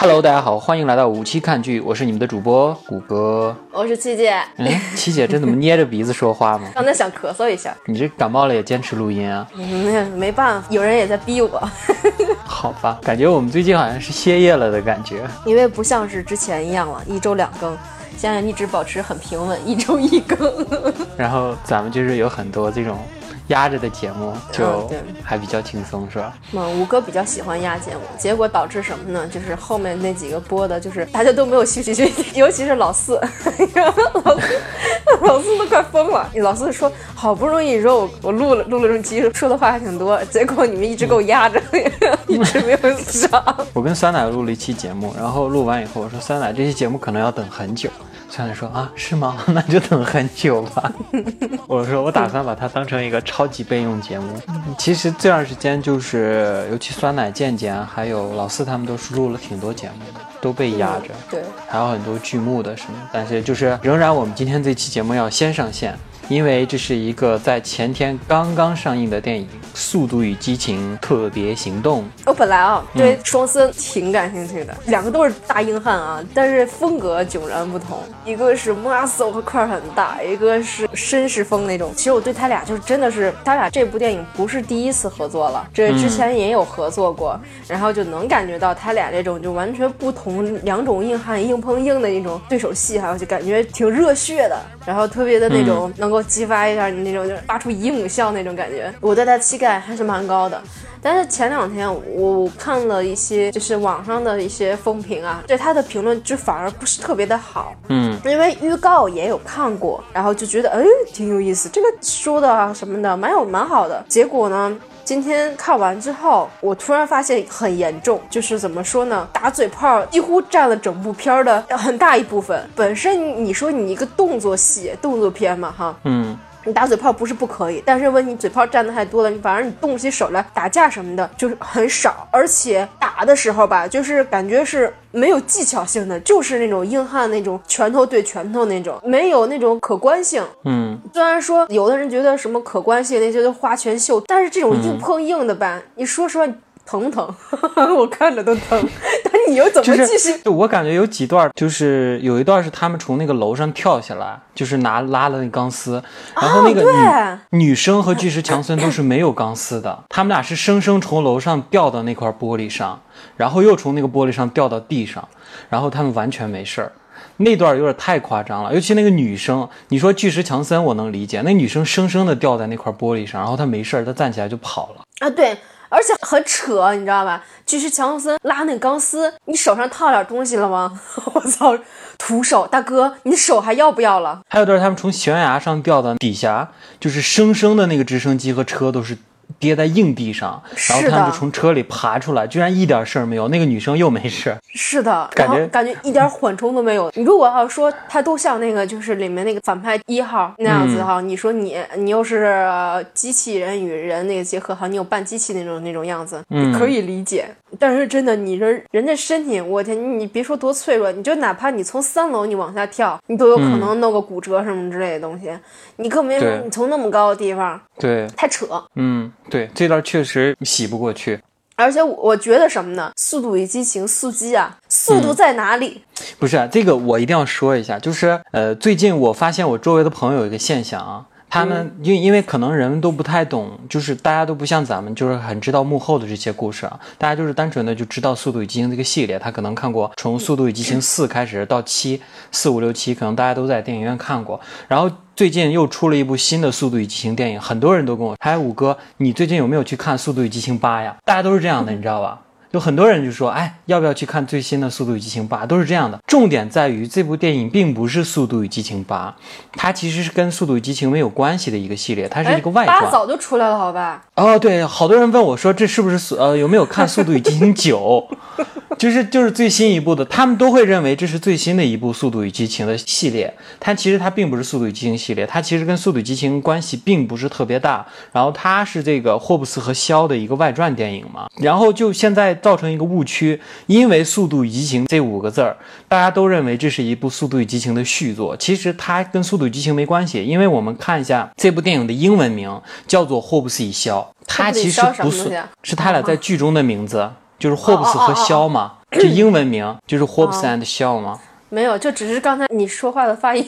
Hello，大家好，欢迎来到五期看剧，我是你们的主播谷歌。我是七姐，嗯，七姐这怎么捏着鼻子说话吗？刚才想咳嗽一下，你这感冒了也坚持录音啊？嗯，没办法，有人也在逼我，好吧，感觉我们最近好像是歇业了的感觉。因为不像是之前一样了，一周两更，现在一直保持很平稳，一周一更。然后咱们就是有很多这种压着的节目，就还比较轻松，是吧？嗯，吴哥比较喜欢压节目，结果导致什么呢？就是后面那几个播的，就是大家都没有兴趣去，尤其是老四，老四老四都快疯了。老四说，好不容易说我我录了录了这么期，说的话还挺多，结果你们一直给我压着，一直没有上。我跟酸奶录了一期节目，然后录完以后我说酸奶这期节目可能要等很久。酸奶说啊是吗？那就等很久吧。我说我打算把它当成一个超级备用节目。其实这段时间就是，尤其酸奶、健健还有老四他们都是录了挺多节目的，都被压着。对，还有很多剧目的什么，但是就是仍然我们今天这期节目要先上线，因为这是一个在前天刚刚上映的电影《速度与激情：特别行动》。我本来啊对双森挺感兴趣的，两个都是大硬汉啊，但是风格迥然不同，一个是 muscle 和块儿很大，一个是绅士风那种。其实我对他俩就是真的是，他俩这部电影不是第一次合作了，这之前也有合作过，然后就能感觉到他俩这种就完全不同两种硬汉硬碰硬的那种对手戏，还有就感觉挺热血的，然后特别的那种能够激发一下你那种就是发出姨母笑那种感觉，我对他期待还是蛮高的。但是前两天我看了一些就是网上的一些风评啊，对他的评论就反而不是特别的好，嗯，因为预告也有看过，然后就觉得哎挺有意思，这个说的啊什么的蛮有蛮好的。结果呢，今天看完之后，我突然发现很严重，就是怎么说呢，打嘴炮几乎占了整部片儿的很大一部分。本身你说你一个动作戏、动作片嘛，哈，嗯，你打嘴炮不是不可以，但是问你嘴炮占的太多了，你反而你动起手来打架什么的就是很少，而且打的时候吧，就是感觉是没有技巧性的，就是那种硬汉那种拳头对拳头那种，没有那种可观性。嗯，虽然说有的人觉得什么可观性那些都花拳绣，但是这种硬碰硬的吧，你说实话，你疼不疼？我看着都疼，但你又怎么继续？就我感觉有几段，就是有一段是他们从那个楼上跳下来，就是拿拉了那钢丝，然后那个女、对女生和巨石强森都是没有钢丝的，他们俩是生生从楼上掉到那块玻璃上，然后又从那个玻璃上掉到地上，然后他们完全没事儿。那段有点太夸张了，尤其那个女生，你说巨石强森我能理解，那女生生生的掉在那块玻璃上，然后她没事儿，她站起来就跑了。啊，对，而且很扯，你知道吧？就是强森拉那个钢丝，你手上套点东西了吗？我操，徒手，大哥，你手还要不要了？还有段他们从悬崖上掉到底下，就是生生的那个直升机和车都是跌在硬地上，是然后他们的就从车里爬出来，居然一点事儿没有，那个女生又没事。是的，感觉感觉一点缓冲都没有。你如果要说他都像那个就是里面那个反派一号那样子哈，你说你你又是、呃机器人与人那个结合哈，你有半机器那种那种样子，嗯可以理解。但是真的，你人人家身体，我天，你你别说多脆弱，你就哪怕你从三楼你往下跳，你都有可能弄个骨折什么之类的东西。你更别说你从那么高的地方，对，太扯。嗯，对，这段确实洗不过去。而且我我觉得什么呢？《速度与激情》速激啊，速度在哪里？不是、啊、这个，我一定要说一下，就是呃，最近我发现我周围的朋友有一个现象啊，他们因为因为可能人们都不太懂，就是大家都不像咱们，就是很知道幕后的这些故事啊，大家就是单纯的就知道《速度与激情》这个系列，他可能看过从《速度与激情四》开始到七四五六七，可能大家都在电影院看过，然后。最近又出了一部新的《速度与激情》电影，很多人都跟我，哎五哥，你最近有没有去看《速度与激情八》呀？大家都是这样的，你知道吧？有很多人就说，哎，要不要去看最新的《速度与激情八》？都是这样的。重点在于这部电影并不是《速度与激情八》，它其实是跟《速度与激情》没有关系的一个系列，它是一个外传。八早就出来了，好吧？哦，对，好多人问我说，这是不是速呃有没有看《速度与激情九》？就是就是最新一部的，他们都会认为这是最新的一部《速度与激情》的系列，它其实它并不是《速度与激情》系列，它其实跟《速度与激情》关系并不是特别大。然后它是这个霍布斯和肖的一个外传电影嘛。然后就现在造成一个误区，因为《速度与激情》这五个字儿，大家都认为这是一部《速度与激情》的续作，其实它跟《速度与激情》没关系，因为我们看一下这部电影的英文名叫做《霍布斯与肖》，它其实不是，是他俩在剧中的名字，就是霍布斯和肖嘛，这英文名就是霍布斯 and Shaw 吗？没有，就只是刚才你说话的发音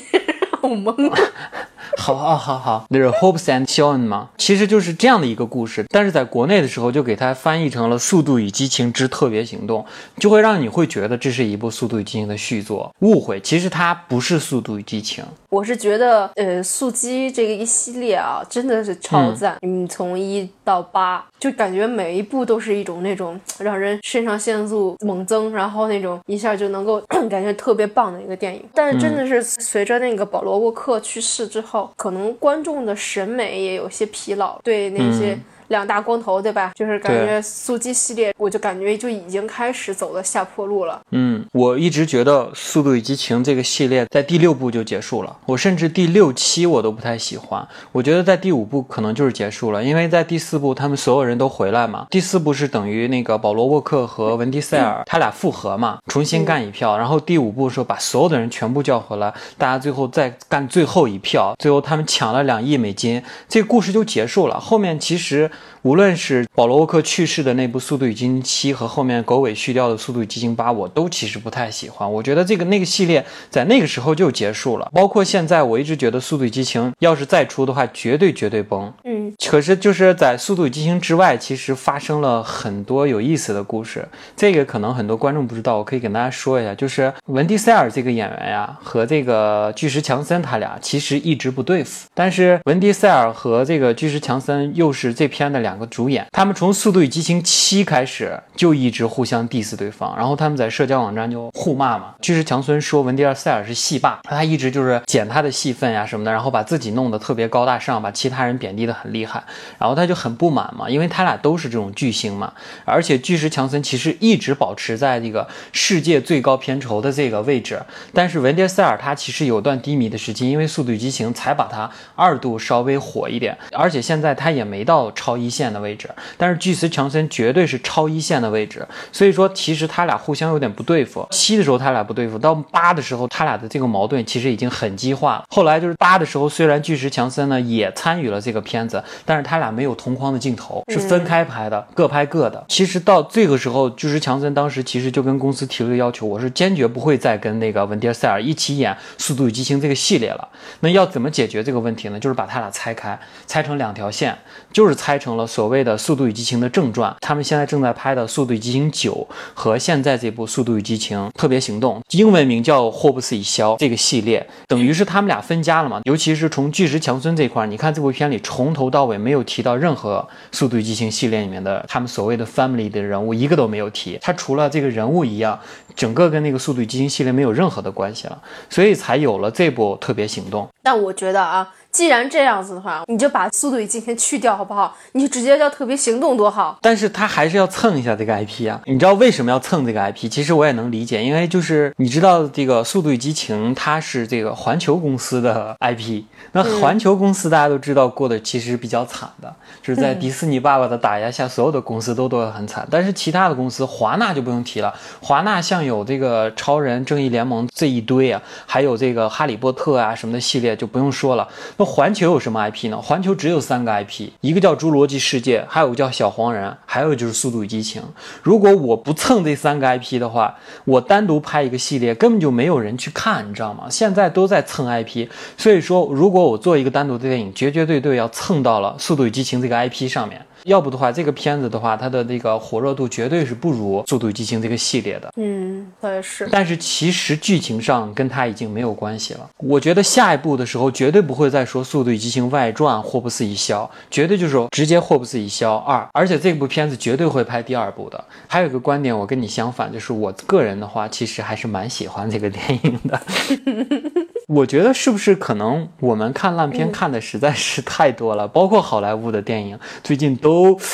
让我懵了。好好好好，那是 Hopes and Shawn 吗？其实就是这样的一个故事，但是在国内的时候就给它翻译成了《速度与激情之特别行动》，就会让你会觉得这是一部《速度与激情》的续作。误会，其实它不是《速度与激情》。我是觉得，呃，速激这个一系列啊，真的是超赞。嗯，从一到八，就感觉每一部都是一种那种让人肾上腺素猛增，然后那种一下就能够 感觉特别棒的一个电影。但是真的是随着那个保罗沃克去世之后。可能观众的审美也有些疲劳，对那些。两大光头，对吧？就是感觉速激系列，我就感觉就已经开始走了下坡路了。嗯，我一直觉得《速度与激情》这个系列在第六部就结束了，我甚至第六期我都不太喜欢。我觉得在第五部可能就是结束了，因为在第四部他们所有人都回来嘛。第四部是等于那个保罗沃克和文迪塞尔他俩复合嘛，重新干一票。然后第五部的时候把所有的人全部叫回来，大家最后再干最后一票，最后他们抢了两亿美金，这个故事就结束了。后面其实。无论是保罗沃克去世的那部《速度与激情七》和后面狗尾续貂的《速度与激情八》，我都其实不太喜欢。我觉得这个那个系列在那个时候就结束了。包括现在，我一直觉得《速度与激情》要是再出的话，绝对绝对崩。嗯，可是就是在《速度与激情》之外，其实发生了很多有意思的故事。这个可能很多观众不知道，我可以跟大家说一下，就是文迪塞尔这个演员呀，和这个巨石强森他俩其实一直不对付。但是文迪塞尔和这个巨石强森又是这的两。个主演，他们从《速度与激情七》开始就一直互相 diss 对方，然后他们在社交网站就互骂嘛。巨石强森说文迪尔塞尔是戏霸，他一直就是剪他的戏份呀什么的，然后把自己弄得特别高大上，把其他人贬低的很厉害，然后他就很不满嘛，因为他俩都是这种巨星嘛，而且巨石强森其实一直保持在这个世界最高片酬的这个位置，但是文迪尔塞尔他其实有段低迷的时期，因为《速度与激情》才把他二度稍微火一点，而且现在他也没到超一线。的位置，但是巨石强森绝对是超一线的位置，所以说其实他俩互相有点不对付。七的时候他俩不对付，到八的时候他俩的这个矛盾其实已经很激化了。后来就是八的时候，虽然巨石强森呢也参与了这个片子，但是他俩没有同框的镜头，是分开拍的，各拍各的。其实到这个时候，巨石强森当时其实就跟公司提了个要求，我是坚决不会再跟那个文迪尔塞尔一起演《速度与激情》这个系列了。那要怎么解决这个问题呢？就是把他俩拆开，拆成两条线，就是拆成成了。所谓的《速度与激情》的正传，他们现在正在拍的《速度与激情九》和现在这部《速度与激情特别行动》，英文名叫《霍布斯与肖》这个系列，等于是他们俩分家了嘛？尤其是从巨石强森这块，你看这部片里从头到尾没有提到任何《速度与激情》系列里面的他们所谓的 family 的人物，一个都没有提。他除了这个人物一样，整个跟那个《速度与激情》系列没有任何的关系了，所以才有了这部特别行动。但我觉得啊。既然这样子的话，你就把《速度与激情》去掉好不好？你就直接叫《特别行动》多好。但是他还是要蹭一下这个 IP 啊！你知道为什么要蹭这个 IP？其实我也能理解，因为就是你知道这个《速度与激情》它是这个环球公司的 IP，那环球公司大家都知道过得其实比较惨的，就是在迪士尼爸爸的打压下，所有的公司都得很惨。但是其他的公司，华纳就不用提了，华纳像有这个超人、正义联盟这一堆啊，还有这个哈利波特啊什么的系列就不用说了。那环球有什么 IP 呢？环球只有三个 IP，一个叫《侏罗纪世界》，还有个叫小黄人，还有就是《速度与激情》。如果我不蹭这三个 IP 的话，我单独拍一个系列根本就没有人去看，你知道吗？现在都在蹭 IP，所以说如果我做一个单独的电影，绝绝对对要蹭到了《速度与激情》这个 IP 上面。要不的话，这个片子的话，它的那个火热度绝对是不如《速度与激情》这个系列的。嗯，倒也是。但是其实剧情上跟它已经没有关系了。我觉得下一部的时候绝对不会再说《速度与激情外传》《霍布斯一肖》，绝对就是直接《霍布斯一肖二》。而且这部片子绝对会拍第二部的。还有一个观点，我跟你相反，就是我个人的话，其实还是蛮喜欢这个电影的。我觉得是不是可能我们看烂片看的实在是太多了，包括好莱坞的电影最近都。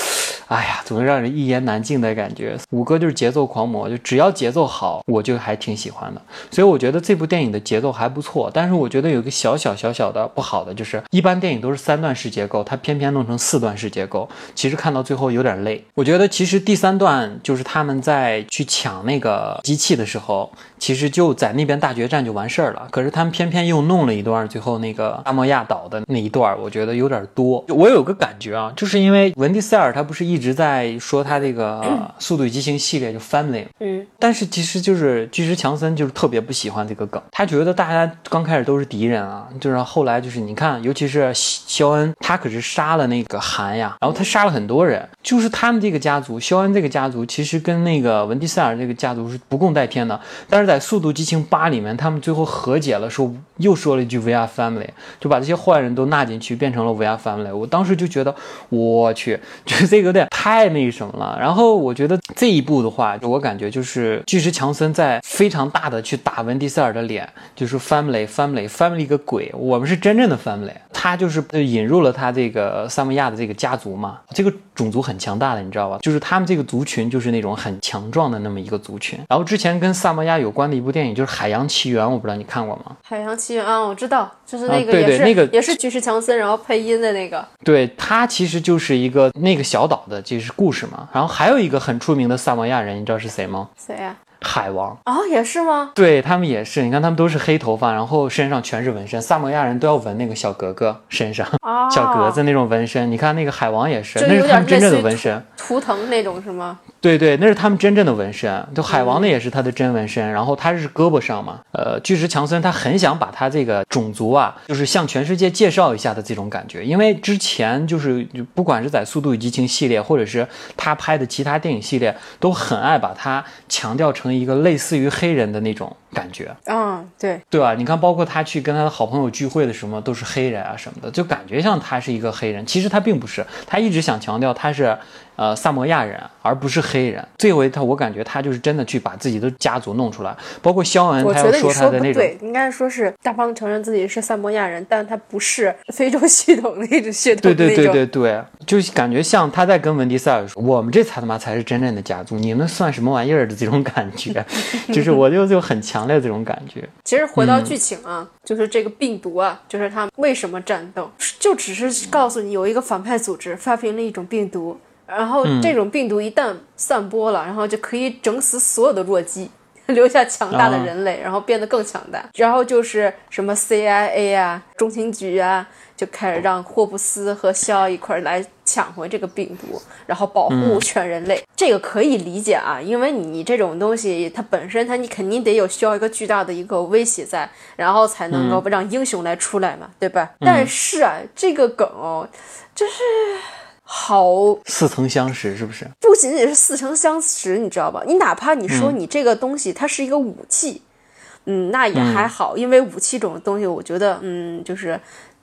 哎呀，总是让人一言难尽的感觉。五哥就是节奏狂魔，就只要节奏好，我就还挺喜欢的。所以我觉得这部电影的节奏还不错，但是我觉得有个小小小小的不好的，就是一般电影都是三段式结构，它偏偏弄成四段式结构，其实看到最后有点累。我觉得其实第三段就是他们在去抢那个机器的时候，其实就在那边大决战就完事儿了。可是他们偏偏偏又弄了一段最后那个阿莫亚岛的那一段，我觉得有点多。我有个感觉啊，就是因为文迪塞尔他不是一直在说他这个《速度与激情》系列就 family，嗯，但是其实就是巨石强森就是特别不喜欢这个梗，他觉得大家刚开始都是敌人啊，就是后来就是你看，尤其是肖恩，他可是杀了那个韩呀，然后他杀了很多人，就是他们这个家族，肖恩这个家族其实跟那个文迪塞尔这个家族是不共戴天的，但是在《速度激情八》里面，他们最后和解了，说又说了一句 We are family，就把这些坏人都纳进去，变成了 We are family。我当时就觉得，我去，就这个有点太那什么了。然后我觉得这一步的话，我感觉就是巨石强森在非常大的去打文迪塞尔的脸，就是 family family family 个鬼，我们是真正的 family。他就是引入了他这个萨摩亚的这个家族嘛，这个种族很强大的，你知道吧？就是他们这个族群就是那种很强壮的那么一个族群。然后之前跟萨摩亚有关的一部电影就是《海洋奇缘》，我不知道你看过吗？海洋奇缘啊，我知道，就是那个啊对也是、对那个也是巨石强森，然后配音的那个。对，他其实就是一个那个小岛的就是故事嘛。然后还有一个很出名的萨摩亚人，你知道是谁吗？谁呀、海王。啊？也是吗？对他们也是，你看他们都是黑头发，然后身上全是纹身。萨摩亚人都要纹那个小格格身上，啊，小格子那种纹身。你看那个海王也是，那是他们真正的纹身。图腾那种是吗？对对，那是他们真正的纹身。就海嗯王的也是他的真纹身，然后他是胳膊上嘛。呃，巨石强森他很想把他这个种族啊，就是向全世界介绍一下的这种感觉，因为之前就是不管是在《速度与激情》系列，或者是他拍的其他电影系列，都很爱把他强调成一个类似于黑人的那种感觉。嗯，对，对吧？你看，包括他去跟他的好朋友聚会的什么，都是黑人啊什么的，就感觉像他是一个黑人。其实他并不是，他一直想强调他是呃萨摩亚人，而不是黑人。这回他，我感觉他就是真的去把自己的家族弄出来，包括肖恩，我他要觉得你说他的那种。不对，应该说是大方承认自己是萨摩亚人，但他不是非洲系统那种血统对对。对对对，就感觉像他在跟文迪塞尔说：“我们这才他妈才是真正的家族，你们算什么玩意儿的这种感觉，就是我就就很强烈这种感觉。其实回嗯到剧情啊，就是这个病毒啊，就是他们为什么战斗，就只是告诉你有一个反派组织发明了一种病毒，然后嗯这种病毒一旦散播了，然后就可以整死所有的弱鸡。留下强大的人类，然后变得更强大。然后就是什么 CIA 啊、中情局啊，就开始让霍布斯和肖一块儿来抢回这个病毒，然后保护全人类。这个可以理解啊，因为你这种东西，它本身它你肯定得有需要一个巨大的一个威胁在，然后才能够让英雄来出来嘛，对吧？但是啊，这个梗哦，就是好似曾相识，是不是？不仅仅是似曾相识，你知道吧？你哪怕你说你这个东西它是一个武器，嗯，那也还好，因为武器这种东西，我觉得，嗯，就是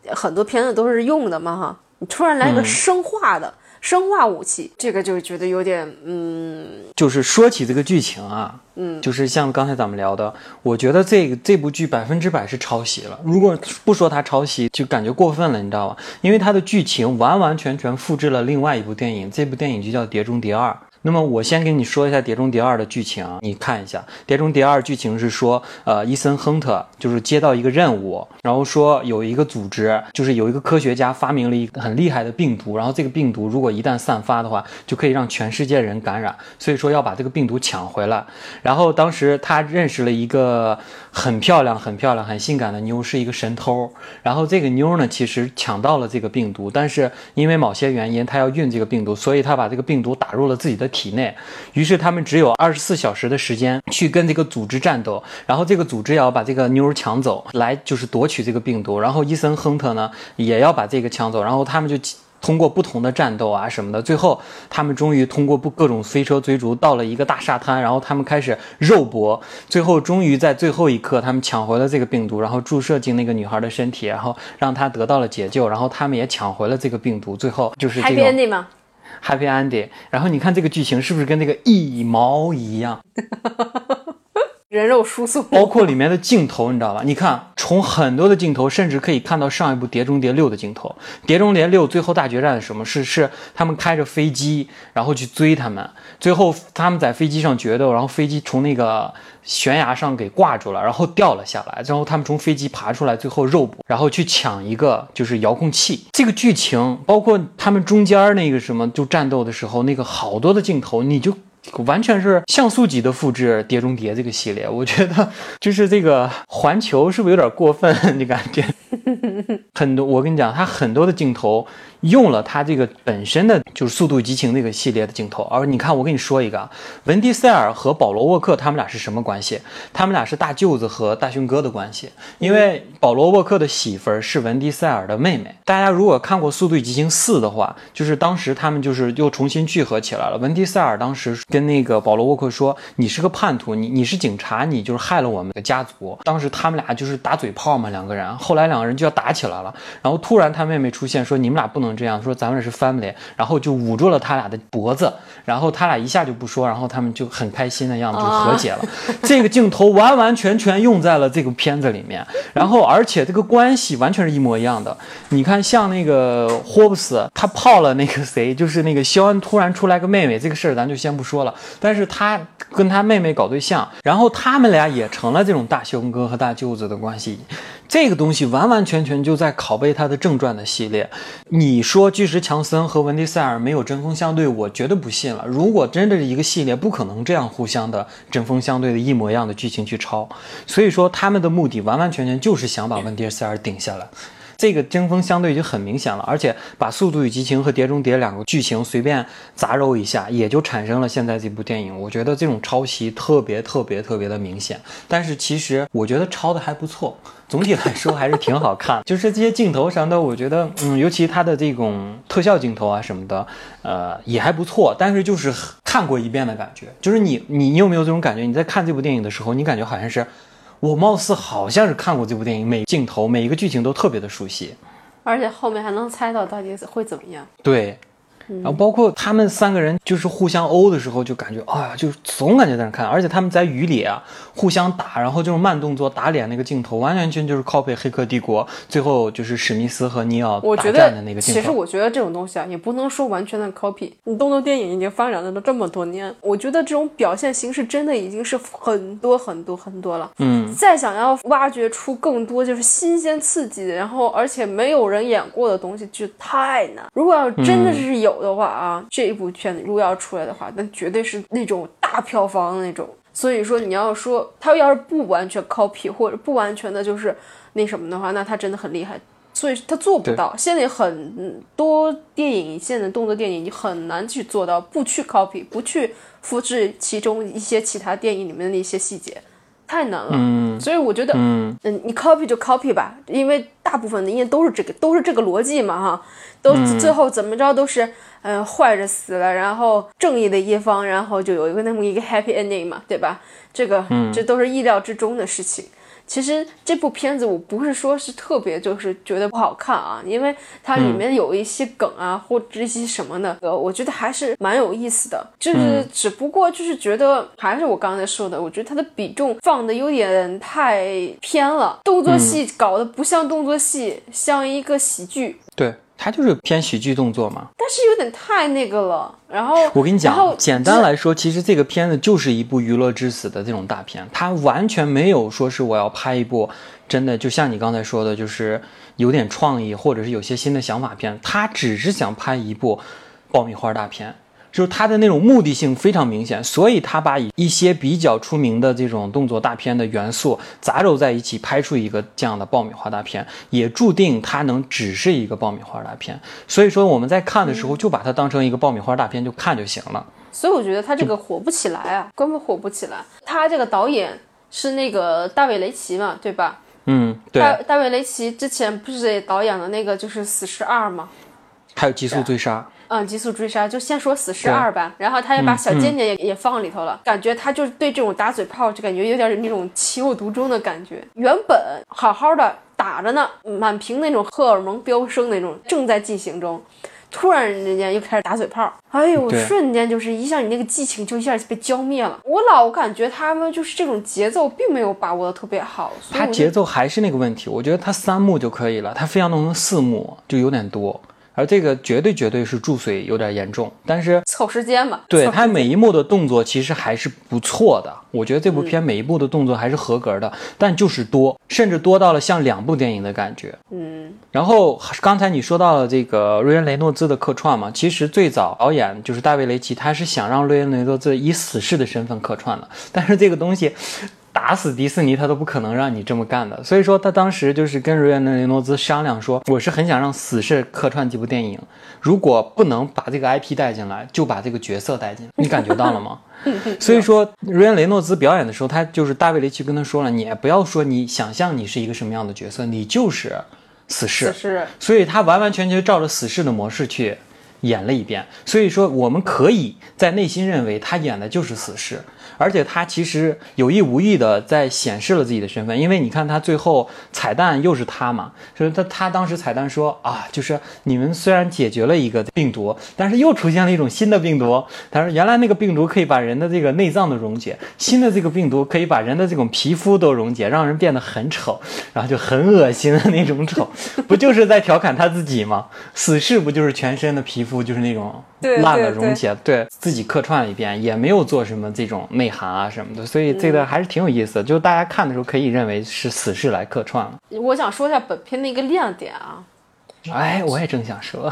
很多片子都是用的嘛，哈。你突然来个生化的、生化武器，这个就觉得有点，嗯，就是说起这个剧情啊，嗯，就是像刚才咱们聊的，我觉得这个这部剧百分之百是抄袭了。如果不说它抄袭，就感觉过分了，你知道吧？因为它的剧情完完全全复制了另外一部电影，这部电影就叫《碟中谍二》。那么我先给你说一下《碟中谍二》的剧情，你看一下，《碟中谍二》剧情是说，呃，伊森·亨特就是接到一个任务，然后说有一个组织，就是有一个科学家发明了一个很厉害的病毒，然后这个病毒如果一旦散发的话，就可以让全世界人感染，所以说要把这个病毒抢回来。然后当时他认识了一个很漂亮、很漂亮、很性感的妞，是一个神偷。然后这个妞呢，其实抢到了这个病毒，但是因为某些原因，她要运这个病毒，所以她把这个病毒打入了自己的体内。于是他们只有二十四小时的时间去跟这个组织战斗，然后这个组织也要把这个妞抢走，来就是夺取这个病毒。然后伊森·亨特呢，也要把这个抢走，然后他们就。通过不同的战斗啊什么的，最后他们终于通过不各种飞车追逐到了一个大沙滩，然后他们开始肉搏，最后终于在最后一刻，他们抢回了这个病毒，然后注射进那个女孩的身体，然后让她得到了解救，然后他们也抢回了这个病毒，最后就是这 happy 种 ending 嘛。happy ending。然后你看这个剧情是不是跟那个一毛一样？人肉输送，包括里面的镜头，你知道吧？你看，从很多的镜头，甚至可以看到上一部《碟中谍六》的镜头，《碟中谍六》最后大决战是什么？是是他们开着飞机，然后去追他们，最后他们在飞机上决斗，然后飞机从那个悬崖上给挂住了，然后掉了下来，然后他们从飞机爬出来，最后肉搏，然后去抢一个就是遥控器。这个剧情，包括他们中间那个什么就战斗的时候，那个好多的镜头，你就。完全是像素级的复制《碟中谍》这个系列，我觉得就是这个环球是不是有点过分？你感觉 很多，我跟你讲，它很多的镜头用了它这个本身的就是《速度与激情》那个系列的镜头。而你看，我跟你说一个，文迪塞尔和保罗沃克他们俩是什么关系？他们俩是大舅子和大勋哥的关系。因为保罗沃克的媳妇儿是文迪塞尔的妹妹。大家如果看过《速度与激情四》的话，就是当时他们就是又重新聚合起来了。文迪塞尔当时跟那个保罗沃克说：“你是个叛徒，你你是警察，你就是害了我们的家族。”当时他们俩就是打嘴炮嘛，两个人。后来两个人就要打起来了，然后突然他妹妹出现说：“你们俩不能这样，说咱们是 family。”然后就捂住了他俩的脖子，然后他俩一下就不说，然后他们就很开心的样子就和解了。这个镜头完完全全用在了这个片子里面，然后而且这个关系完全是一模一样的。你看，像那个霍布斯，他泡了那个谁，就是那个肖恩，突然出来个妹妹，这个事儿咱就先不说了。但是他跟他妹妹搞对象，然后他们俩也成了这种大兄哥和大舅子的关系。这个东西完完全全就在拷贝他的正传的系列。你说巨石强森和文迪塞尔没有针锋相对，我绝对不信了。如果真的是一个系列，不可能这样互相的针锋相对的一模一样的剧情去抄。所以说他们的目的完完全全就是想把文迪塞尔顶下来。这个针锋相对就很明显了，而且把《速度与激情》和《碟中谍》两个剧情随便杂糅一下，也就产生了现在这部电影。我觉得这种抄袭特别特别特别的明显，但是其实我觉得抄的还不错，总体来说还是挺好看。就是这些镜头上的，我觉得，嗯，尤其它的这种特效镜头啊什么的，呃，也还不错。但是就是看过一遍的感觉，就是你你你有没有这种感觉？你在看这部电影的时候，你感觉好像是。我貌似好像是看过这部电影，每镜头每一个剧情都特别的熟悉，而且后面还能猜到到底会怎么样。对。然后包括他们三个人就是互相殴的时候，就感觉哎呀，就总感觉在那看，而且他们在雨里啊互相打，然后这种慢动作打脸那个镜头，完完全就是 copy《黑客帝国》最后就是史密斯和尼奥打战的那个镜头。其实我觉得这种东西啊，也不能说完全的 copy。你动作电影已经发展了这么多年，我觉得这种表现形式真的已经是很多很多很多了。嗯，再想要挖掘出更多就是新鲜刺激，然后而且没有人演过的东西，就太难。如果要真的是有。的话啊，这一部片子如果要出来的话，那绝对是那种大票房的那种。所以说，你要说他要是不完全 copy 或者不完全的就是那什么的话，那他真的很厉害。所以他做不到。现在很多电影，现在动作电影你很难去做到不去 copy，不去复制其中一些其他电影里面的那些细节。太难了，嗯，所以我觉得，嗯嗯，你 copy 就 copy 吧，因为大部分的应该都是这个，都是这个逻辑嘛，哈，都最后怎么着都是，嗯，坏着死了，然后正义的一方，然后就有一个那么一个 happy ending 嘛，对吧？这个，这都是意料之中的事情。其实这部片子我不是说是特别就是觉得不好看啊，因为它里面有一些梗啊或者一些什么的，呃，我觉得还是蛮有意思的。就是只不过就是觉得还是我刚才说的，我觉得它的比重放的有点太偏了，动作戏搞得不像动作戏，像一个喜剧。对。它就是偏喜剧动作嘛，但是有点太那个了。然后我跟你讲，简单来说，其实这个片子就是一部娱乐至死的这种大片，它完全没有说是我要拍一部真的，就像你刚才说的，就是有点创意或者是有些新的想法片，它只是想拍一部爆米花大片。就是他的那种目的性非常明显，所以他把一些比较出名的这种动作大片的元素杂糅在一起，拍出一个这样的爆米花大片，也注定它能只是一个爆米花大片。所以说我们在看的时候就把它当成一个爆米花大片就看就行了。所以我觉得他这个火不起来啊，根本火不起来。他这个导演是那个大卫雷奇嘛，对吧？嗯，对。大大卫雷奇之前不是也导演了那个就是《死侍二》吗？还有《极速追杀》。嗯，极速追杀就先说死侍二吧，然后他也把小贱贱也也放里头了，感觉他就是对这种打嘴炮就感觉有点那种情有独钟的感觉。原本好好的打着呢，满屏那种荷尔蒙飙升那种正在进行中，突然之间又开始打嘴炮，哎呦，瞬间就是一下你那个激情就一下就被浇灭了。我老感觉他们就是这种节奏并没有把握的特别好，所以它我就节奏还是那个问题，我觉得他三幕就可以了，他非要弄成四幕就有点多，而这个绝对绝对是注水有点严重，但是。凑时间嘛。对凑时间它每一幕的动作其实还是不错的，我觉得这部片每一部的动作还是合格的，但就是多，甚至多到了像两部电影的感觉。嗯，然后刚才你说到了这个瑞恩·雷诺兹的客串嘛，其实最早导演就是大卫·雷奇，他是想让瑞恩·雷诺兹以死侍的身份客串的，但是这个东西。打死迪士尼，他都不可能让你这么干的。所以说，他当时就是跟瑞恩·雷诺兹商量说，我是很想让死侍客串这部电影，如果不能把这个 IP 带进来，就把这个角色带进来。你感觉到了吗？所以说，瑞恩·雷诺兹表演的时候，他就是大卫·雷奇跟他说了，你也不要说你想象你是一个什么样的角色，你就是死侍。是所以他完完全全照着死侍的模式去演了一遍。所以说，我们可以在内心认为他演的就是死侍，而且他其实有意无意的在显示了自己的身份，因为你看他最后彩蛋又是他嘛，就是他他当时彩蛋说啊，就是你们虽然解决了一个病毒，但是又出现了一种新的病毒。他说原来那个病毒可以把人的这个内脏都溶解，新的这个病毒可以把人的这种皮肤都溶解，让人变得很丑，然后就很恶心的那种丑，不就是在调侃他自己吗？死侍不就是全身的皮肤就是那种对烂了溶解，对自己客串了一遍，也没有做什么这种内涵啊什么的，所以这个还是挺有意思的。就大家看的时候可以认为是死侍来客串了。我想说一下本片的一个亮点啊，哎，我也正想说，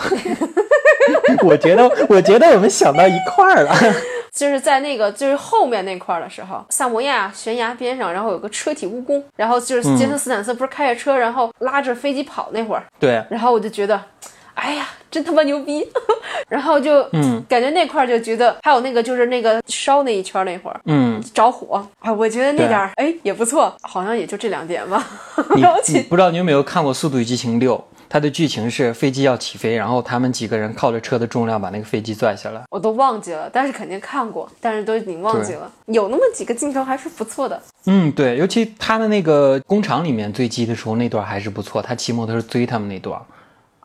我觉得我觉得我们想到一块儿了。就是在那个就是后面那块儿的时候，萨摩亚悬崖边上，然后有个车体蜈蚣，然后就是杰森斯坦森不是开着车，然后拉着飞机跑那会儿，对，然后我就觉得，哎呀，真他妈牛逼！然后就嗯感觉那块儿就觉得，还有那个就是那个烧那一圈儿那会儿。嗯，着火啊！我觉得那点儿哎也不错，好像也就这两点吧。你不知道你有没有看过《速度与激情六》？它的剧情是飞机要起飞，然后他们几个人靠着车的重量把那个飞机拽下来。我都忘记了，但是肯定看过，但是都已经忘记了。有那么几个镜头还是不错的。嗯，对，尤其他的那个工厂里面追击的时候那段还是不错，他骑摩托车追他们那段，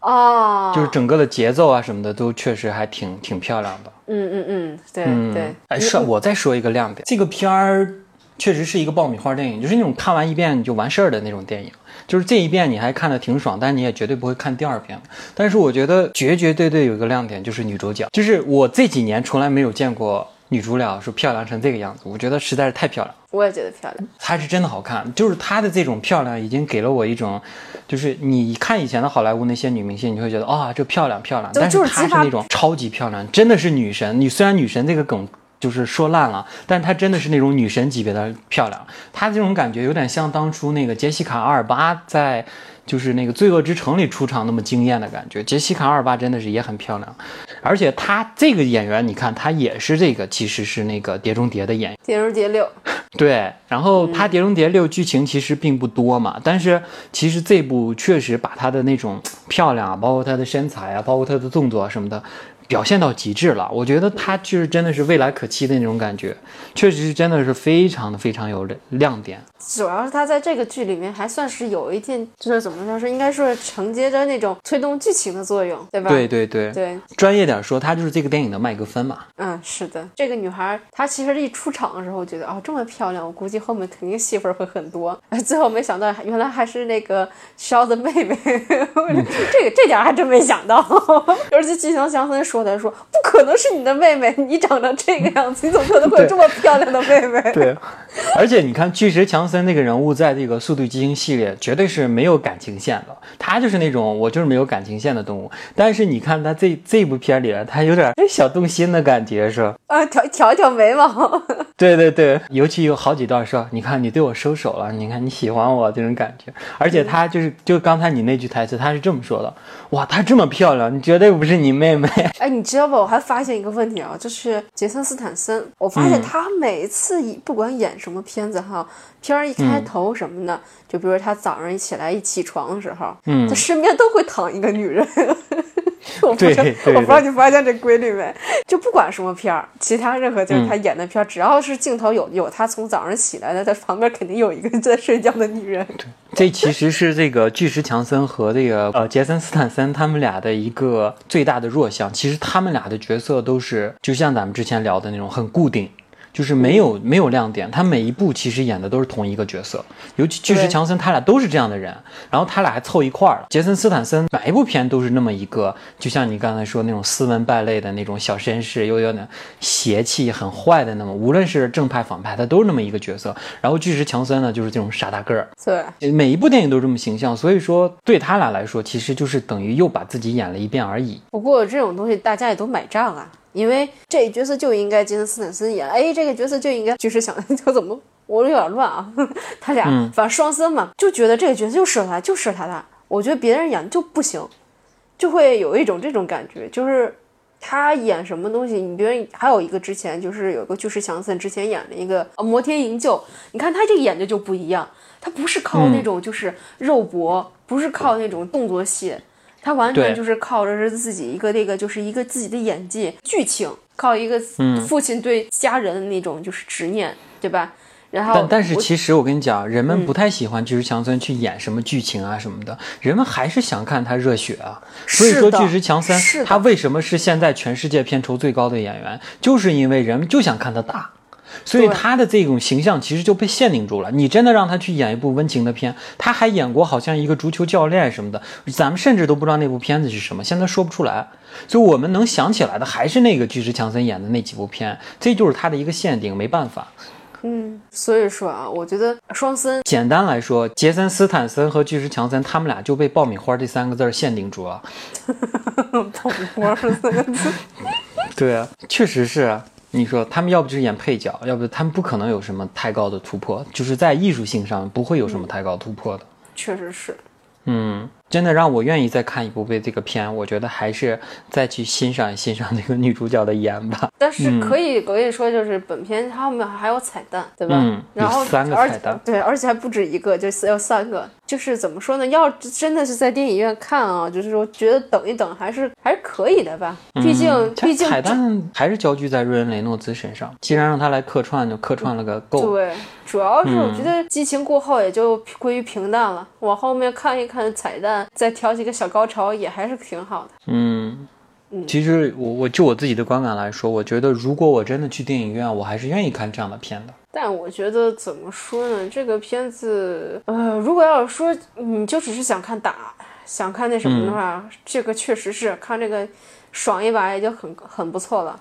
哦，就是整个的节奏啊什么的都确实还挺挺漂亮的。嗯嗯嗯，对、嗯，对。哎，是我再说一个亮点，这个片儿确实是一个爆米花电影，就是那种看完一遍就完事儿的那种电影。就是这一遍你还看的挺爽，但是你也绝对不会看第二遍。但是我觉得绝绝对对有一个亮点，就是女主角，就是我这几年从来没有见过女主角说漂亮成这个样子，我觉得实在是太漂亮。我也觉得漂亮。她是真的好看，就是她的这种漂亮已经给了我一种，就是你看以前的好莱坞那些女明星，你会觉得啊、这漂亮漂亮，但是她是那种超级漂亮，真的是女神。你虽然女神这个梗就是说烂了，但她真的是那种女神级别的漂亮。她这种感觉有点像当初那个杰西卡·阿尔巴在。就是那个《罪恶之城》里出场那么惊艳的感觉，杰西卡·阿尔巴真的是也很漂亮，而且她这个演员，你看她也是这个，其实是那个《碟中谍》的演员。碟中谍六，对，然后它《碟中谍六》剧情其实并不多嘛，但是其实这部确实把她的那种漂亮啊，包括她的身材啊，包括她的动作啊什么的，表现到极致了。我觉得他就是真的是未来可期的那种感觉，确实是真的是非常的非常有亮点。主要是他在这个剧里面还算是有一定，就是怎么说是应该说是承接着那种推动剧情的作用，对吧？对对对，对，专业点说，她就是这个电影的麦克风嘛。嗯，是的，这个女孩她其实一出场的时候，我觉得哦这么漂亮，我估计后面肯定戏份会很多。哎，最后没想到原来还是那个肖的妹妹，这个这点还真没想到。而且季祥祥森说的说不可能是你的妹妹，你长成这个样子，你怎么可能会有这么漂亮的妹妹？对，而且你看，巨石强森那个人物在这个《速度与激情》系列绝对是没有感情线的，他就是那种我就是没有感情线的动物。但是你看他这这部片里，他有点哎小动心的感觉，是吧？啊，挑挑一挑眉毛。对对对，尤其有好几段说，你看你对我收手了，你看你喜欢我这种感觉。而且他就是就刚才你那句台词，他是这么说的：哇，她这么漂亮，你绝对不是你妹妹。哎，你知道吧？我还发现一个问题啊，就是杰森斯坦森，我发现他每次一不管演什么片子哈，片儿一开头什么的，就比如他早上一起来一起床的时候，嗯他身边都会躺一个女人。我不知道对对我不知道你发现这规律没？就不管什么片儿，其他任何就是他演的片儿，只要是镜头有有他从早上起来的，他旁边肯定有一个在睡觉的女人。这其实是这个巨石强森和这个呃杰森斯坦森他们俩的一个最大的弱项。其实他们俩的角色都是就像咱们之前聊的那种很固定。就是没有没有亮点，他每一部其实演的都是同一个角色，尤其巨石强森他俩都是这样的人，然后他俩还凑一块儿了。杰森斯坦森每一部片都是那么一个，就像你刚才说那种斯文败类的那种小绅士，又有点邪气很坏的那么，无论是正派反派，他都是那么一个角色。然后巨石强森呢，就是这种傻大个儿，对，每一部电影都这么形象，所以说对他俩来说，其实就是等于又把自己演了一遍而已。不过这种东西大家也都买账啊。因为这角色就应该杰森斯坦森演，哎，这个角色就应该就是想，就怎么我有点乱啊？他俩反正双森嘛，就觉得这个角色就适合他，就适合他。我觉得别人演就不行，就会有一种这种感觉，就是他演什么东西，你别人还有一个之前就是有个巨石强森之前演了一个《摩天营救》，你看他这个演的就不一样，他不是靠那种就是肉搏，不是靠那种动作戏。他完全就是靠着是自己一个那个，就是一个自己的演技、剧情，靠一个父亲对家人的那种就是执念，对吧？然后，但但是其实我跟你讲，人们不太喜欢巨石强森去演什么剧情啊什么的，人们还是想看他热血啊。所以说，巨石强森他为什么是现在全世界片酬最高的演员，就是因为人们就想看他打。所以他的这种形象其实就被限定住了。你真的让他去演一部温情的片，他还演过好像一个足球教练什么的，咱们甚至都不知道那部片子是什么，现在说不出来。所以我们能想起来的还是那个巨石强森演的那几部片，这就是他的一个限定，没办法。嗯，所以说啊，我觉得双森，简单来说，杰森斯坦森和巨石强森他们俩就被爆米花这三个字限定住了。爆米花三个字，对啊，确实是。你说他们要不就是演配角，要不他们不可能有什么太高的突破，就是在艺术性上不会有什么太高突破的。确实是，嗯。真的让我愿意再看一部被这个片，我觉得还是再去欣赏欣赏那个女主角的颜吧。但是可以，我跟你说，就是本片它后面还有彩蛋，对吧？嗯，然后三个彩蛋，对，而且还不止一个，就是要三个。就是怎么说呢？要真的是在电影院看啊，就是说觉得等一等还是还是可以的吧。毕竟，毕竟彩蛋还是焦聚在瑞恩·雷诺兹身上。既然让他来客串，就客串了个够。对，主要是我觉得激情过后也就归于平淡了。往后面看一看彩蛋，再挑几个小高潮，也还是挺好的。嗯。其实我我就我自己的观感来说，我觉得如果我真的去电影院，我还是愿意看这样的片的。但我觉得怎么说呢？这个片子，呃，如果要是说你就只是想看打，想看那什么的话，这个确实是看这个爽一把也就很很不错了。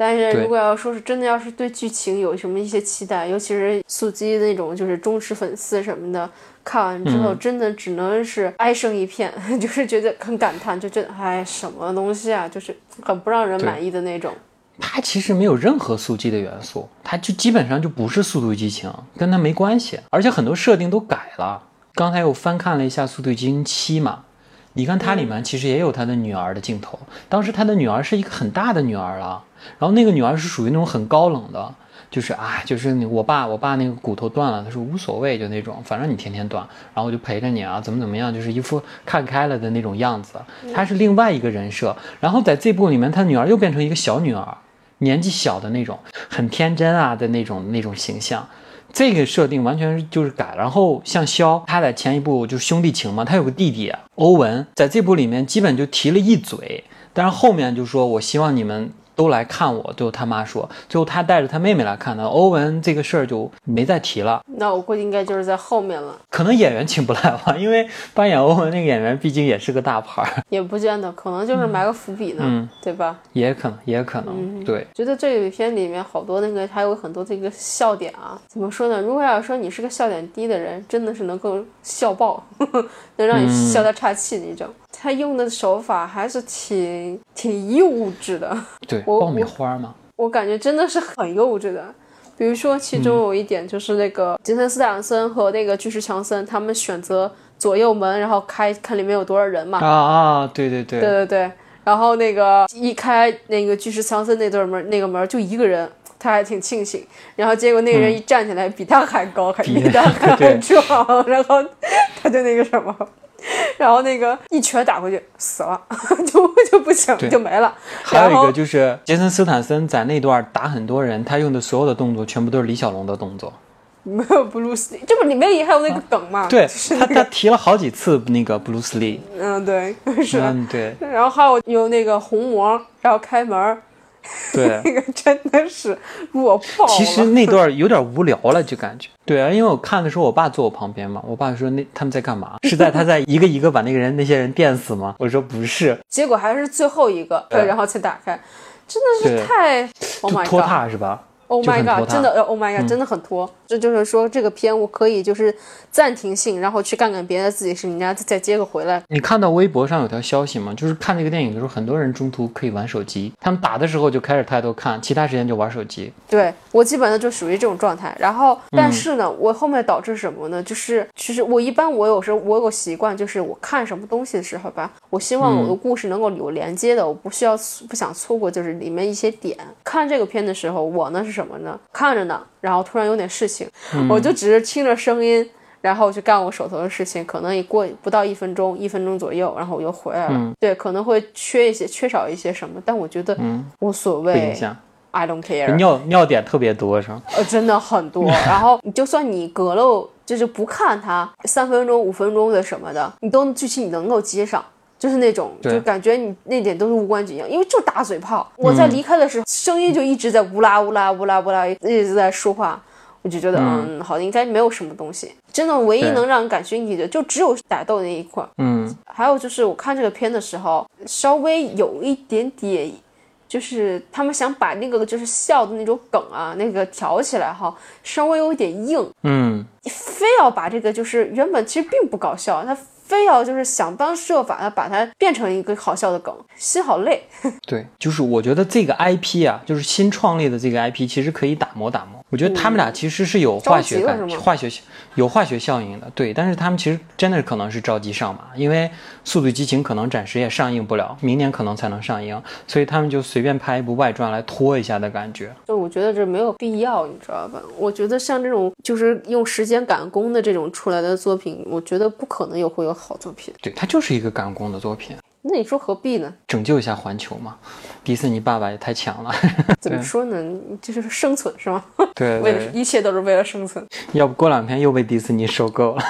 但是如果要说是真的，要是对剧情有什么一些期待，尤其是素鸡那种就是忠实粉丝什么的。看完之后，真的只能是哀声一片，就是觉得很感叹，就觉得哎，什么东西啊，就是很不让人满意的那种。它其实没有任何速激的元素，它就基本上就不是《速度与激情》，跟它没关系。而且很多设定都改了。刚才我翻看了一下《速度与激情七》嘛，你看它里面其实也有他的女儿的镜头。当时他的女儿是一个很大的女儿了，然后那个女儿是属于那种很高冷的。就是啊，就是我爸，我爸那个骨头断了，他说无所谓，就那种，反正你天天断，然后我就陪着你啊，怎么怎么样，就是一副看开了的那种样子。他是另外一个人设，然后在这部里面，他女儿又变成一个小女儿，年纪小的那种，很天真啊的那种那种形象。这个设定完全就是改。然后像肖，他在前一部就是兄弟情嘛，他有个弟弟欧文，在这部里面基本就提了一嘴，但是后面就说我希望你们。都来看我，最后他妈说，最后他带着他妹妹来看的。欧文这个事儿就没再提了。那我估计应该就是在后面了。可能演员请不来吧，因为扮演欧文那个演员毕竟也是个大牌。也不见得，可能就是埋个伏笔呢，对吧？也可能，也可能。对，觉得这部片里面好多那个还有很多这个笑点啊。怎么说呢？如果要说你是个笑点低的人，真的是能够笑爆，能让你笑到岔气那种。他用的手法还是挺挺幼稚的，对，爆米花嘛，我感觉真的是很幼稚的。比如说，其中有一点就是那个杰森斯坦森和那个巨石强森，他们选择左右门，然后开看里面有多少人嘛。啊啊，对对对，对对对。然后那个一开那个巨石强森那对门，那个门就一个人，他还挺庆幸。然后结果那个人一站起来，比他还高，还比他还 壮，然后他就那个什么。然后那个一拳打过去死了，就就不行就没了。还有一个就是杰森斯坦森在那段打很多人，他用的所有的动作全部都是李小龙的动作。没有布鲁斯，这不里面也还有那个梗嘛？对就是他，他提了好几次那个布鲁斯利。嗯对 是。嗯，对然后还有有那个红魔，然后开门儿，对。那个真的是弱爆了。其实那段有点无聊了，就感觉。对啊，因为我看的时候，我爸坐我旁边嘛，我爸说那他们在干嘛？是在他在一个一个把那个人那些人电死吗？我说不是，结果还是最后一个，对然后才打开，真的是太 Oh 就拖沓是吧？Oh 就 my god！真的，Oh my god！真的很拖。这就是说，这个片我可以就是暂停性，然后去干干别的自己事情，然后再接个回来。你看到微博上有条消息吗？就是看这个电影的时候，很多人中途可以玩手机，他们打的时候就开始抬头看，其他时间就玩手机。对我基本上就属于这种状态。然后，嗯但是呢，我后面导致什么呢？就是其实我一般我有时候我有个习惯，就是我看什么东西的时候吧，我希望我的故事能够有连接的，我不需要不想错过就是里面一些点。看这个片的时候，我呢是什么呢？看着呢，然后突然有点事情，我就只是听着声音。然后去干我手头的事情，可能也过不到一分钟，一分钟左右，然后我又回来了。对，可能会缺一些，缺少一些什么，但我觉得无所谓响，，I don't care。尿尿点特别多是吗？呃，真的很多。然后你就算你隔了，就是不看它三分钟、五分钟的什么的，你都剧情你能够接上。就是那种，就感觉你那点都是无关紧要，因为就打嘴炮。我在离开的时候，声音就一直在乌拉乌拉乌拉乌拉一直在说话，我就觉得嗯。好的，应该没有什么东西。真的，唯一能让人感兴趣的就只有打斗那一块儿。嗯，还有就是我看这个片的时候，稍微有一点点，就是他们想把那个就是笑的那种梗啊，那个挑起来哈，稍微有一点硬，嗯，非要把这个就是原本其实并不搞笑，他非要就是想方设法的把它变成一个好笑的梗，心好累。对，就是我觉得这个 IP 啊，就是新创立的这个 IP，其实可以打磨打磨。我觉得他们俩其实是有化学感化学有化学效应的。对，但是他们其实真的可能是着急上马，因为《速度与激情》可能暂时也上映不了，明年可能才能上映，所以他们就随便拍一部外传来拖一下的感觉。就我觉得这没有必要，你知道吧？我觉得像这种就是用时间赶工的这种出来的作品，我觉得不可能有会有好作品。对，它就是一个赶工的作品，那你说何必呢？拯救一下环球嘛。迪士尼爸爸也太强了，怎么说呢？就是生存是吗？对为了，一切都是为了生存。要不过两天又被迪士尼收购了。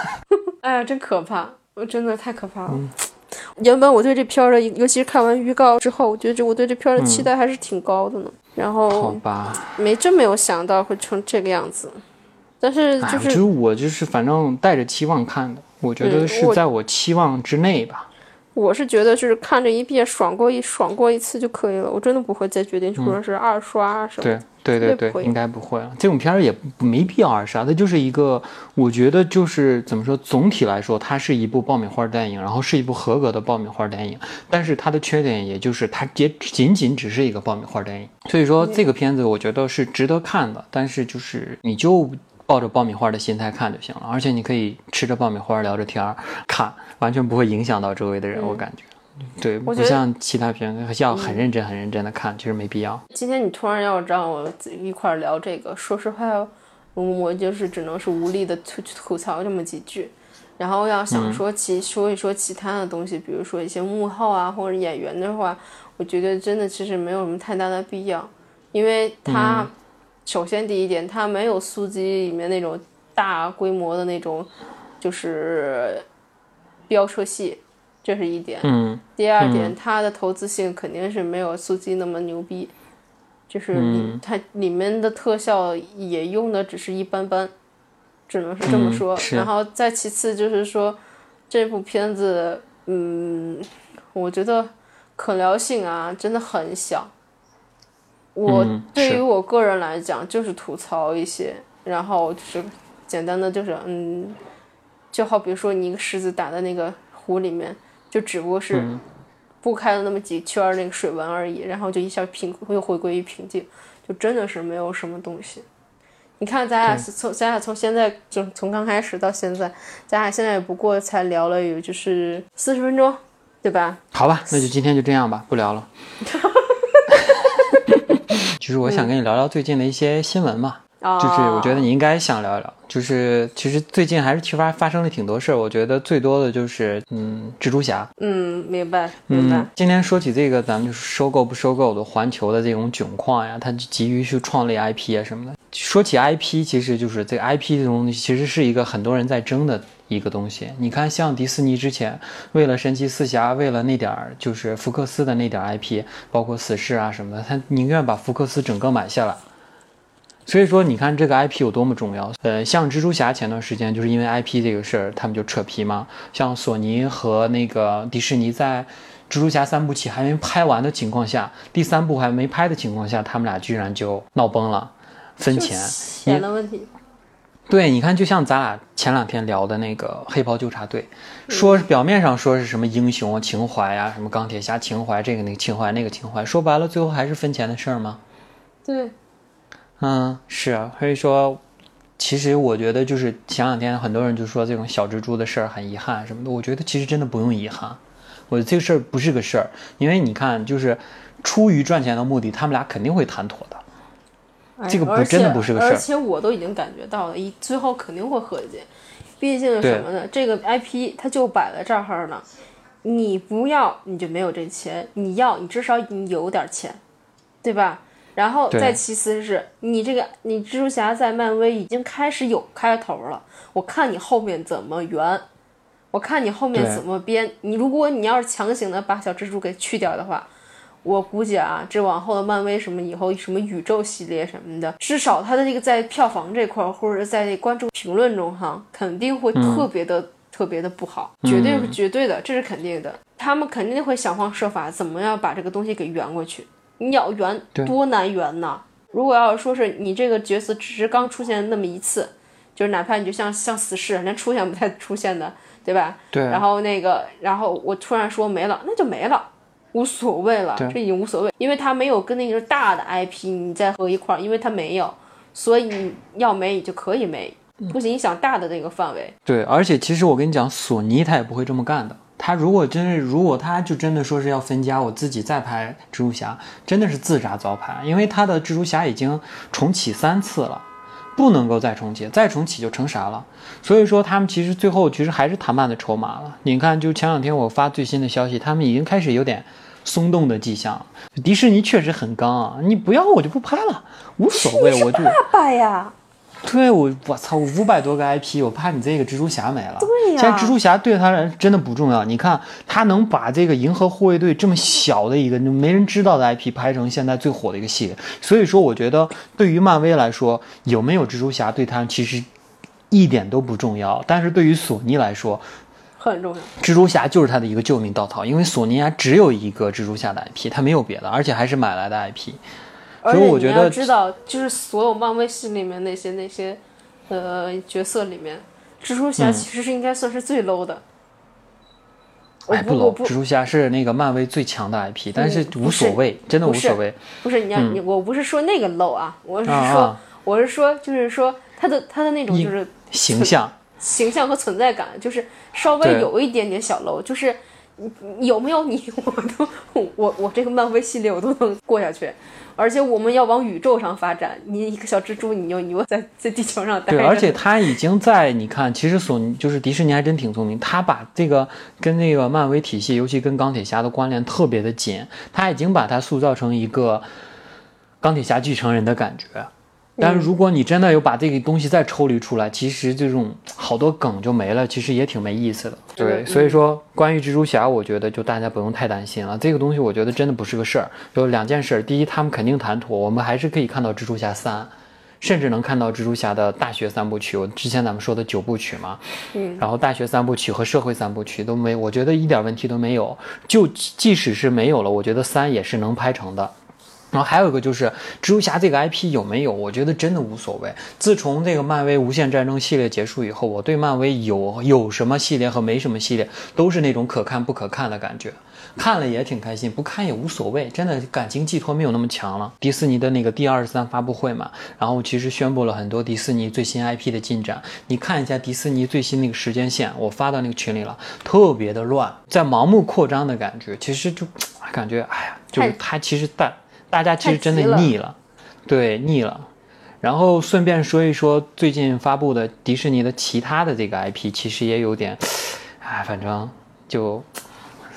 哎呀，真可怕！我真的太可怕了。原本我对这片儿的，尤其是看完预告之后，我觉得这我对这片儿的期待还是挺高的呢。然后好后吧，没真没有想到会成这个样子，但是哎，就是我觉得我就是反正带着期望看的，我觉得是在我期望之内吧。我是觉得就是看着一遍爽过一爽过一次就可以了，我真的不会再决定说是二刷什么的。对对对对应该不会了。这种片儿也没必要二刷，它就是一个，我觉得就是怎么说，总体来说，它是一部爆米花电影，然后是一部合格的爆米花电影。但是它的缺点也就是它也仅仅只是一个爆米花电影。所以说这个片子我觉得是值得看的，但是就是你就。抱着爆米花的心态看就行了，而且你可以吃着爆米花聊着天儿看，完全不会影响到周围的人。我感觉，对，不像其他片子要很认真、很认真的看，其实没必要。今天你突然要让我一块儿聊这个，说实话，我我就是只能是无力的吐吐槽这么几句。然后要想说其、说一说其他的东西，比如说一些幕后啊或者演员的话，我觉得真的其实没有什么太大的必要，因为他、首先第一点，它没有速激里面那种大规模的那种就是飙车戏，这是一点。嗯第二点，它的投资性肯定是没有速激那么牛逼，就是里它里面的特效也用的只是一般般，只能是这么说。嗯然后再其次就是说，这部片子，嗯，我觉得可聊性啊真的很小。我嗯对于我个人来讲，就是吐槽一些，然后就是简单的就是嗯，就好比说你一个狮子打在那个湖里面，就只不过是拨开了那么几圈儿那个水纹而已，然后就一下平又回归于平静，就真的是没有什么东西。你看，咱俩从咱俩从现在就从刚开始到现在，咱俩现在也不过才聊了有就是四十分钟，对吧？好吧，那就今天就这样吧，不聊了。其实我想跟你聊聊最近的一些新闻嘛。啊，就是我觉得你应该想聊一聊，就是其实最近还是发发生了挺多事儿，我觉得最多的就是嗯，蜘蛛侠。嗯，明白明白。嗯，今天说起这个，咱们就是收购不收购的环球的这种窘况呀，它急于去创立 IP 啊什么的。说起 IP，其实就是这个 IP 这种东西，其实是一个很多人在争的一个东西。你看，像迪士尼之前为了神奇四侠，为了那点儿就是福克斯的那点儿 IP，包括死侍啊什么的，他宁愿把福克斯整个买下来。所以说，你看这个 IP 有多么重要。呃，像蜘蛛侠前段时间就是因为 IP 这个事儿，他们就扯皮嘛。像索尼和那个迪士尼在蜘蛛侠三部曲还没拍完的情况下，第三部还没拍的情况下，他们俩居然就闹崩了，分钱。钱的问题。对，你看，就像咱俩前两天聊的那个黑袍纠察队，说表面上说是什么英雄情怀呀，什么钢铁侠情怀，这个那个情怀那个情怀，说白了，最后还是分钱的事儿吗？对。嗯，是啊，所以说，其实我觉得就是前两天很多人就说这种小蜘蛛的事儿很遗憾什么的，我觉得其实真的不用遗憾，我这个事儿不是个事儿，因为你看，就是出于赚钱的目的，他们俩肯定会谈妥的，这个不真的不是个事儿。而且我都已经感觉到了，一最后肯定会和解，毕竟什么呢？这个 IP 它就摆在这儿呢，你不要你就没有这钱，你要你至少你有点钱，对吧？然后再其次是你这个，你蜘蛛侠在漫威已经开始有开头了，我看你后面怎么圆，我看你后面怎么编。你如果你要是强行的把小蜘蛛给去掉的话，我估计啊，这往后的漫威什么以后什么宇宙系列什么的，至少它的这个在票房这块或者在观众评论中哈，肯定会特别的特别的不好，绝对是绝对的，这是肯定的。他们肯定会想方设法，怎么样把这个东西给圆过去。你要圆多难圆呢？如果要是说是你这个角色只是刚出现那么一次，就是哪怕你就像像死侍连出现不太出现的，对吧？对。然后那个，然后我突然说没了，那就没了，无所谓了，这已经无所谓，因为他没有跟那个大的 IP 你再合一块儿，因为他没有，所以你要没你就可以没，不影响大的那个范围。对，而且其实我跟你讲，索尼他也不会这么干的。他如果真是，如果他就真的说是要分家，我自己再拍蜘蛛侠，真的是自砸招牌，因为他的蜘蛛侠已经重启三次了，不能够再重启，再重启就成啥了。所以说他们其实最后其实还是谈判的筹码了。你看，就前两天我发最新的消息，他们已经开始有点松动的迹象。迪士尼确实很刚啊，你不要我就不拍了，无所谓，我就爸爸呀。对我，我操，五百多个 IP，我怕你这个蜘蛛侠没了。对呀，现在蜘蛛侠对他来真的不重要。你看他能把这个银河护卫队这么小的一个没人知道的 IP 拍成现在最火的一个系列，所以说我觉得对于漫威来说，有没有蜘蛛侠对他其实一点都不重要。但是对于索尼来说，很重要。蜘蛛侠就是他的一个救命稻草，因为索尼还只有一个蜘蛛侠的 IP，他没有别的，而且还是买来的 IP。所以我觉得，知道就是所有漫威系里面那些那些，呃，角色里面，蜘蛛侠其实是应该算是最 low 的。哎，不 low，蜘蛛侠是那个漫威最强的 IP，但是无所谓，真的无所谓。不是你要，你我不是说那个 low 啊，我是说，我是说，就是说他的他的那种就是形象、形象和存在感，就是稍微有一点点小 low，就是有没有你，我都我我这个漫威系列我都能过下去。而且我们要往宇宙上发展，你一个小蜘蛛，你又你又在在地球上待着。对，而且他已经在你看，其实索尼就是迪士尼还真挺聪明，他把这个跟那个漫威体系，尤其跟钢铁侠的关联特别的紧，他已经把它塑造成一个钢铁侠继承人的感觉。但是如果你真的有把这个东西再抽离出来，其实这种好多梗就没了，其实也挺没意思的。对，所以说关于蜘蛛侠，我觉得就大家不用太担心了。这个东西我觉得真的不是个事儿。就两件事，第一，他们肯定谈妥，我们还是可以看到蜘蛛侠三，甚至能看到蜘蛛侠的大学三部曲。我之前咱们说的九部曲嘛，嗯，然后大学三部曲和社会三部曲都没，我觉得一点问题都没有。就即使是没有了，我觉得三也是能拍成的。然后还有一个就是蜘蛛侠这个 IP 有没有？我觉得真的无所谓。自从这个漫威无限战争系列结束以后，我对漫威有有什么系列和没什么系列都是那种可看不可看的感觉，看了也挺开心，不看也无所谓。真的感情寄托没有那么强了。迪士尼的那个第二十三发布会嘛，然后其实宣布了很多迪士尼最新 IP 的进展。你看一下迪士尼最新那个时间线，我发到那个群里了，特别的乱，在盲目扩张的感觉。其实就感觉，哎呀，就是它其实大。大家其实真的腻了，对腻了。然后顺便说一说最近发布的迪士尼的其他的这个 IP，其实也有点，哎，反正就。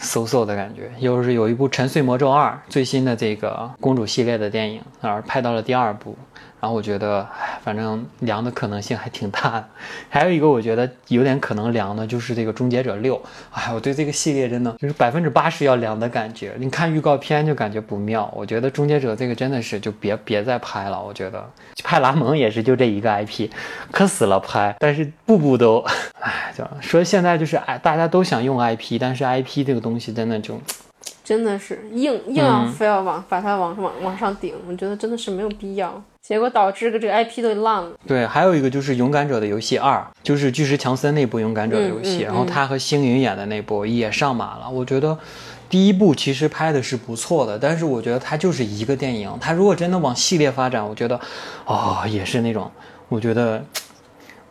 嗖嗖的感觉，又是有一部《沉睡魔咒二》最新的这个公主系列的电影，而拍到了第二部。然后我觉得，哎，反正凉的可能性还挺大的。还有一个我觉得有点可能凉的，就是这个《终结者六》。哎，我对这个系列真的就是百分之八十要凉的感觉。你看预告片就感觉不妙。我觉得《终结者》这个真的是就别别再拍了。我觉得派拉蒙也是就这一个 IP，可死了拍，但是步步都，哎，就说现在就是哎，大家都想用 IP，但是 IP 这个东西真的就。真的是硬硬要非要往把它往往往上顶，我觉得真的是没有必要，结果导致个这个 IP 都烂了。对，还有一个就是《勇敢者的游戏二》，就是巨石强森那部《勇敢者的游戏》，然后他和星云演的那部也上马了。我觉得第一部其实拍的是不错的，但是我觉得它就是一个电影，它如果真的往系列发展，我觉得哦也是那种我觉得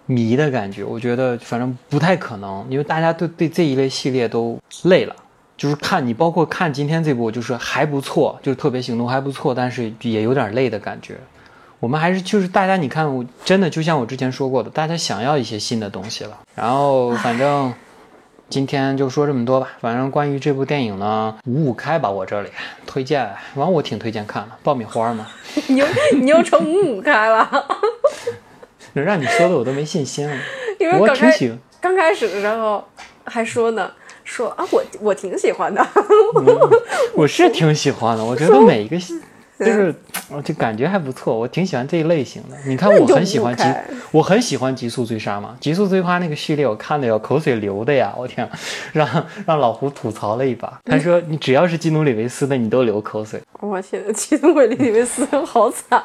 迷的感觉。我觉得反正不太可能，因为大家都对这一类系列都累了。就是看你，包括看今天这部，就是还不错，就是特别行动还不错，但是也有点累的感觉。我们还是就是大家，你看，我真的就像我之前说过的，大家想要一些新的东西了。然后反正今天就说这么多吧。反正关于这部电影呢，五五开吧，我这里推荐，完我挺推荐看的。爆米花嘛，你又你又成五五开了，让你说的我都没信心了。因为刚开刚开始的时候还说呢。说啊，我我挺喜欢的，我是挺喜欢的，我觉得每一个。就是，我就感觉还不错，我挺喜欢这一类型的。你看，我很喜欢极，我很喜欢极速追杀嘛，极速追杀那个系列，我看的要口水流的呀！我天，让让老胡吐槽了一把，他说你只要是基努里维斯的，你都流口水。我天，基努里维斯好惨！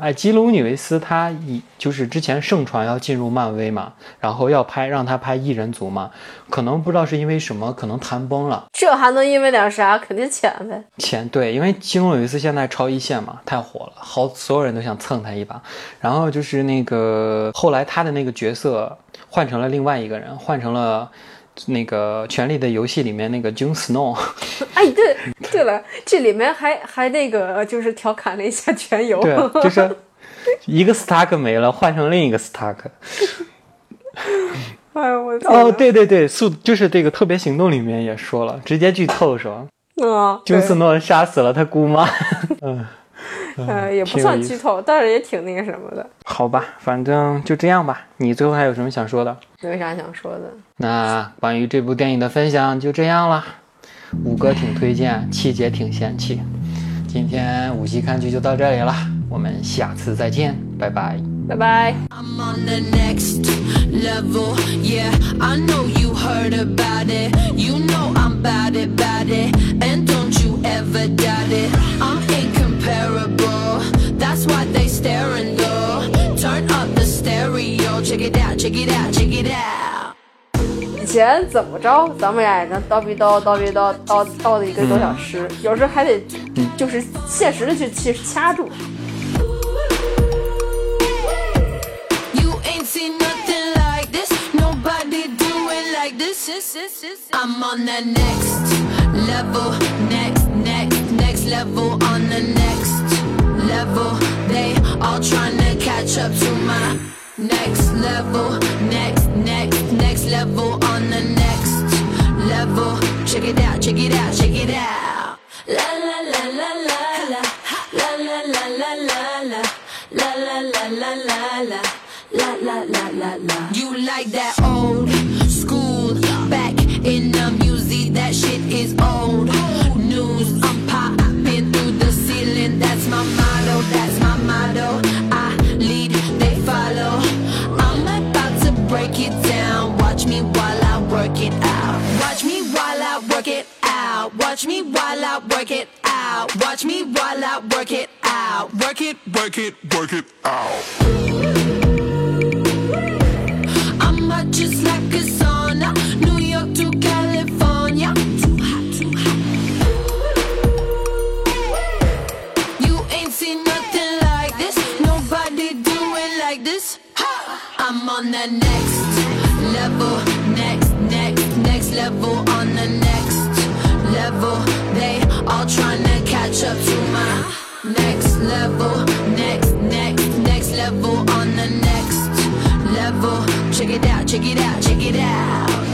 哎，基努里维斯他以就是之前盛传要进入漫威嘛，然后要拍让他拍异人族嘛，可能不知道是因为什么，可能谈崩了。这还能因为点啥？肯定钱呗。钱对，因为基努里维斯。现在超一线嘛，太火了，好，所有人都想蹭他一把。然后就是那个后来他的那个角色换成了另外一个人，换成了那个《权力的游戏》里面那个 Jon Snow。哎，对对了，这里面还还那个就是调侃了一下全游，对，就是一个 Stark 没了，换成另一个 Stark。哎呦我哦，对对对，速就是这个特别行动里面也说了，直接剧透是吧？啊，金斯诺杀死了他姑妈，嗯，呃，也不算剧透，但是也挺那个什么的。好吧，反正就这样吧。你最后还有什么想说的？没啥想说的。那关于这部电影的分享就这样了。五哥挺推荐，七姐挺嫌弃。今天五七看剧就到这里了，我们下次再见，拜拜。拜拜。I'm on the next level, yeah. I know you heard about it. You know I'm about it, about it. And don't you ever doubt it. I'm incomparable. That's why they staring though. Turn up the stereo. Check it out, check it out, check it out. 以前怎么着，咱们俩也能叨逼叨叨逼叨叨叨的一个多小时，有时候还得就是现实的去去掐住。Next level, next, next, next level, on the next level. Check it out, check it out, check it out. La la la la la la, la la la la la la, la la la la la la, la la la la la. You like that old? School back in the music, that shit is old Watch me while I work it out. Watch me while I work it out. Work it, work it, work it out. I'm hot just like a sauna. New York to California. Too hot, too hot. You ain't seen nothing like this. Nobody do it like this. I'm on the next level, next, next, next level. On the Level, They all trying to catch up to my next level. Next, next, next level on the next level. Check it out, check it out, check it out.